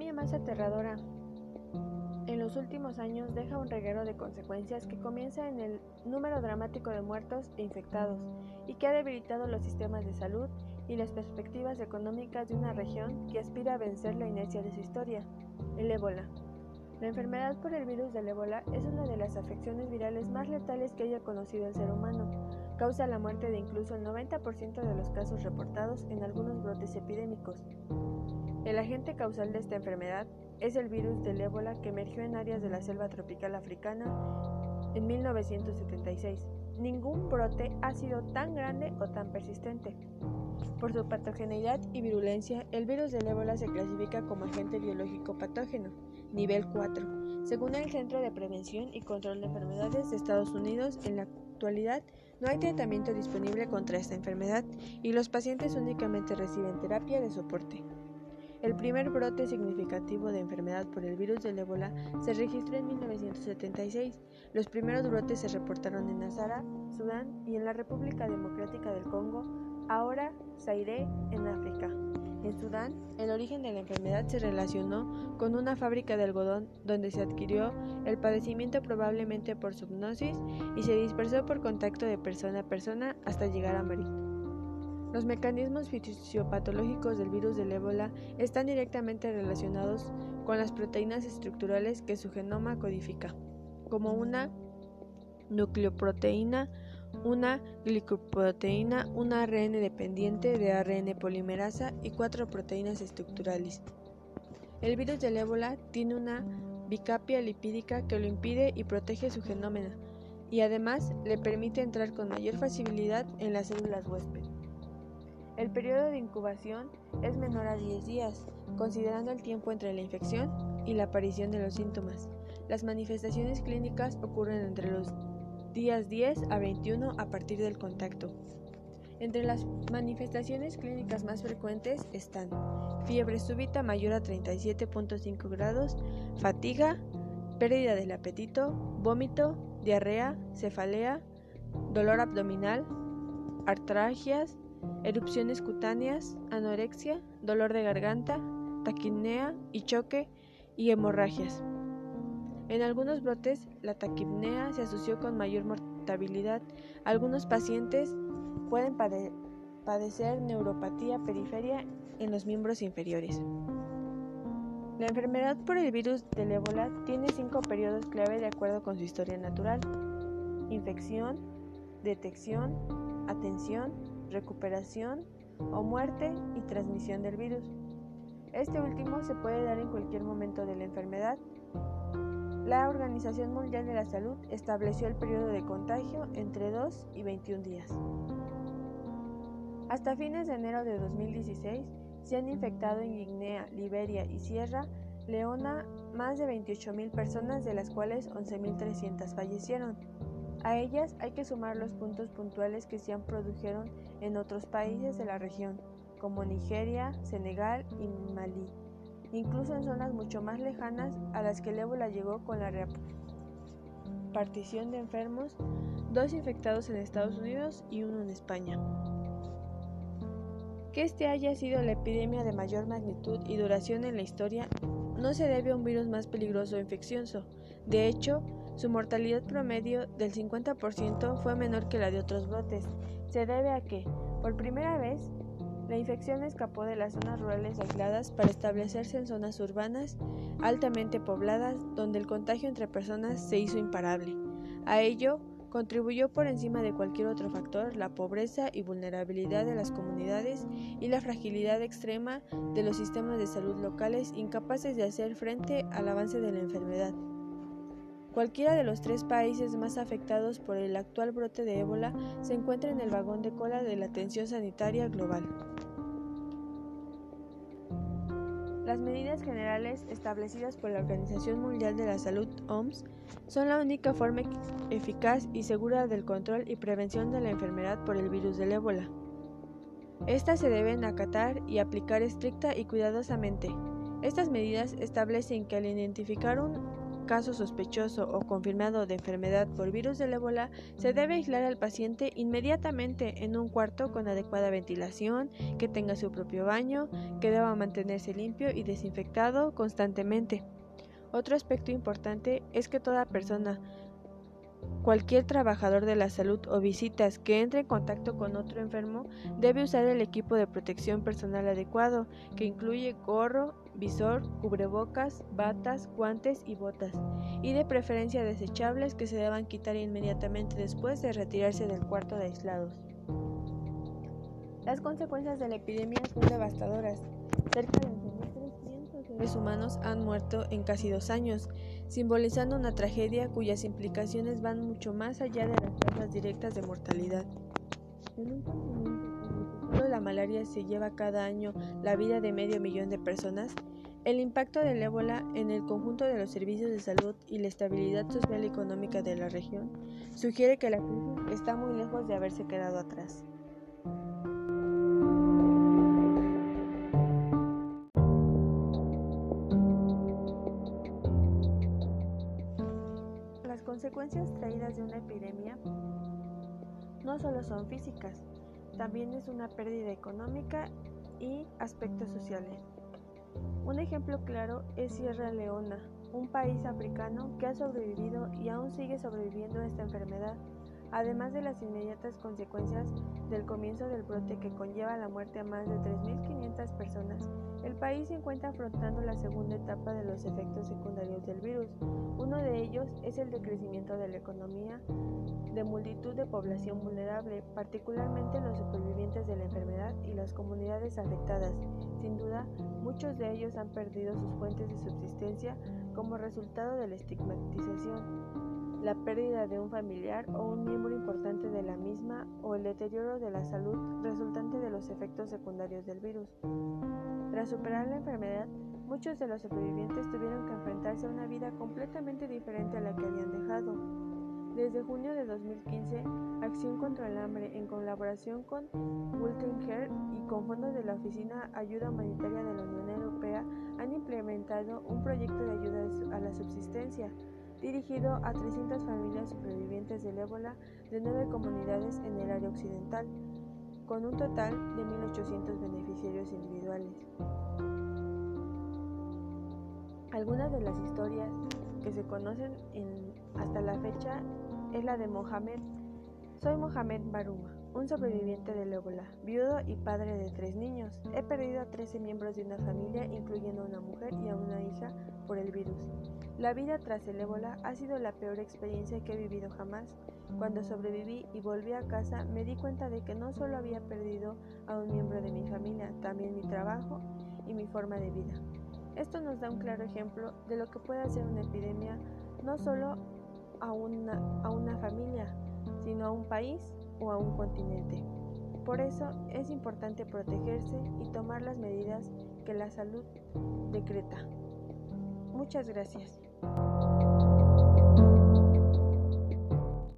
epidemia más aterradora en los últimos años deja un reguero de consecuencias que comienza en el número dramático de muertos e infectados y que ha debilitado los sistemas de salud y las perspectivas económicas de una región que aspira a vencer la inercia de su historia, el ébola. La enfermedad por el virus del ébola es una de las afecciones virales más letales que haya conocido el ser humano. Causa la muerte de incluso el 90% de los casos reportados en algunos brotes epidémicos. El agente causal de esta enfermedad es el virus del ébola que emergió en áreas de la selva tropical africana en 1976. Ningún brote ha sido tan grande o tan persistente. Por su patogeneidad y virulencia, el virus del ébola se clasifica como agente biológico patógeno, nivel 4. Según el Centro de Prevención y Control de Enfermedades de Estados Unidos, en la actualidad no hay tratamiento disponible contra esta enfermedad y los pacientes únicamente reciben terapia de soporte. El primer brote significativo de enfermedad por el virus del ébola se registró en 1976. Los primeros brotes se reportaron en Azara, Sudán y en la República Democrática del Congo, ahora Zaire, en África. En Sudán, el origen de la enfermedad se relacionó con una fábrica de algodón donde se adquirió el padecimiento probablemente por subnosis y se dispersó por contacto de persona a persona hasta llegar a morir. Los mecanismos fisiopatológicos del virus del ébola están directamente relacionados con las proteínas estructurales que su genoma codifica, como una nucleoproteína, una glicoproteína, un ARN dependiente de ARN polimerasa y cuatro proteínas estructurales. El virus del ébola tiene una bicapia lipídica que lo impide y protege su genoma y además le permite entrar con mayor facilidad en las células huésped. El periodo de incubación es menor a 10 días, considerando el tiempo entre la infección y la aparición de los síntomas. Las manifestaciones clínicas ocurren entre los días 10 a 21 a partir del contacto. Entre las manifestaciones clínicas más frecuentes están fiebre súbita mayor a 37.5 grados, fatiga, pérdida del apetito, vómito, diarrea, cefalea, dolor abdominal, artralgias, erupciones cutáneas, anorexia, dolor de garganta, taquipnea y choque y hemorragias. En algunos brotes, la taquipnea se asoció con mayor mortalidad. Algunos pacientes pueden padecer neuropatía periferia en los miembros inferiores. La enfermedad por el virus del ébola tiene cinco periodos clave de acuerdo con su historia natural. Infección, detección, atención, recuperación o muerte y transmisión del virus. Este último se puede dar en cualquier momento de la enfermedad. La Organización Mundial de la Salud estableció el periodo de contagio entre 2 y 21 días. Hasta fines de enero de 2016 se han infectado en Guinea, Liberia y Sierra Leona más de 28.000 personas, de las cuales 11.300 fallecieron. A ellas hay que sumar los puntos puntuales que se han produjeron en otros países de la región, como Nigeria, Senegal y Malí, incluso en zonas mucho más lejanas a las que el ébola llegó con la repartición de enfermos, dos infectados en Estados Unidos y uno en España. Que este haya sido la epidemia de mayor magnitud y duración en la historia no se debe a un virus más peligroso o infeccioso. De hecho, su mortalidad promedio del 50% fue menor que la de otros brotes. Se debe a que, por primera vez, la infección escapó de las zonas rurales aisladas para establecerse en zonas urbanas altamente pobladas donde el contagio entre personas se hizo imparable. A ello contribuyó por encima de cualquier otro factor la pobreza y vulnerabilidad de las comunidades y la fragilidad extrema de los sistemas de salud locales incapaces de hacer frente al avance de la enfermedad. Cualquiera de los tres países más afectados por el actual brote de ébola se encuentra en el vagón de cola de la atención sanitaria global. Las medidas generales establecidas por la Organización Mundial de la Salud OMS son la única forma eficaz y segura del control y prevención de la enfermedad por el virus del ébola. Estas se deben acatar y aplicar estricta y cuidadosamente. Estas medidas establecen que al identificar un caso sospechoso o confirmado de enfermedad por virus del ébola, se debe aislar al paciente inmediatamente en un cuarto con adecuada ventilación, que tenga su propio baño, que deba mantenerse limpio y desinfectado constantemente. Otro aspecto importante es que toda persona Cualquier trabajador de la salud o visitas que entre en contacto con otro enfermo debe usar el equipo de protección personal adecuado, que incluye gorro, visor, cubrebocas, batas, guantes y botas, y de preferencia desechables que se deban quitar inmediatamente después de retirarse del cuarto de aislados. Las consecuencias de la epidemia son devastadoras. Cerca de humanos han muerto en casi dos años, simbolizando una tragedia cuyas implicaciones van mucho más allá de las causas directas de mortalidad. La malaria se lleva cada año la vida de medio millón de personas, el impacto del ébola en el conjunto de los servicios de salud y la estabilidad social y económica de la región sugiere que la crisis está muy lejos de haberse quedado atrás. Consecuencias traídas de una epidemia no solo son físicas, también es una pérdida económica y aspectos sociales. Un ejemplo claro es Sierra Leona, un país africano que ha sobrevivido y aún sigue sobreviviendo a esta enfermedad, además de las inmediatas consecuencias del comienzo del brote que conlleva la muerte a más de 3.500 personas el país se encuentra afrontando la segunda etapa de los efectos secundarios del virus. Uno de ellos es el decrecimiento de la economía de multitud de población vulnerable, particularmente los supervivientes de la enfermedad y las comunidades afectadas. Sin duda, muchos de ellos han perdido sus fuentes de subsistencia como resultado de la estigmatización, la pérdida de un familiar o un miembro importante de la misma o el deterioro de la salud resultante de los efectos secundarios del virus. Tras superar la enfermedad, muchos de los supervivientes tuvieron que enfrentarse a una vida completamente diferente a la que habían dejado. Desde junio de 2015, Acción contra el Hambre, en colaboración con Care y con fondos de la Oficina Ayuda Humanitaria de la Unión Europea, han implementado un proyecto de ayuda a la subsistencia dirigido a 300 familias supervivientes del ébola de nueve comunidades en el área occidental con un total de 1.800 beneficiarios individuales. Algunas de las historias que se conocen hasta la fecha es la de Mohamed. Soy Mohamed Baruma, un sobreviviente del ébola, viudo y padre de tres niños. He perdido a 13 miembros de una familia, incluyendo a una mujer y a una hija, por el virus. La vida tras el ébola ha sido la peor experiencia que he vivido jamás. Cuando sobreviví y volví a casa me di cuenta de que no solo había perdido a un miembro de mi familia, también mi trabajo y mi forma de vida. Esto nos da un claro ejemplo de lo que puede hacer una epidemia no solo a una, a una familia, sino a un país o a un continente. Por eso es importante protegerse y tomar las medidas que la salud decreta. Muchas gracias.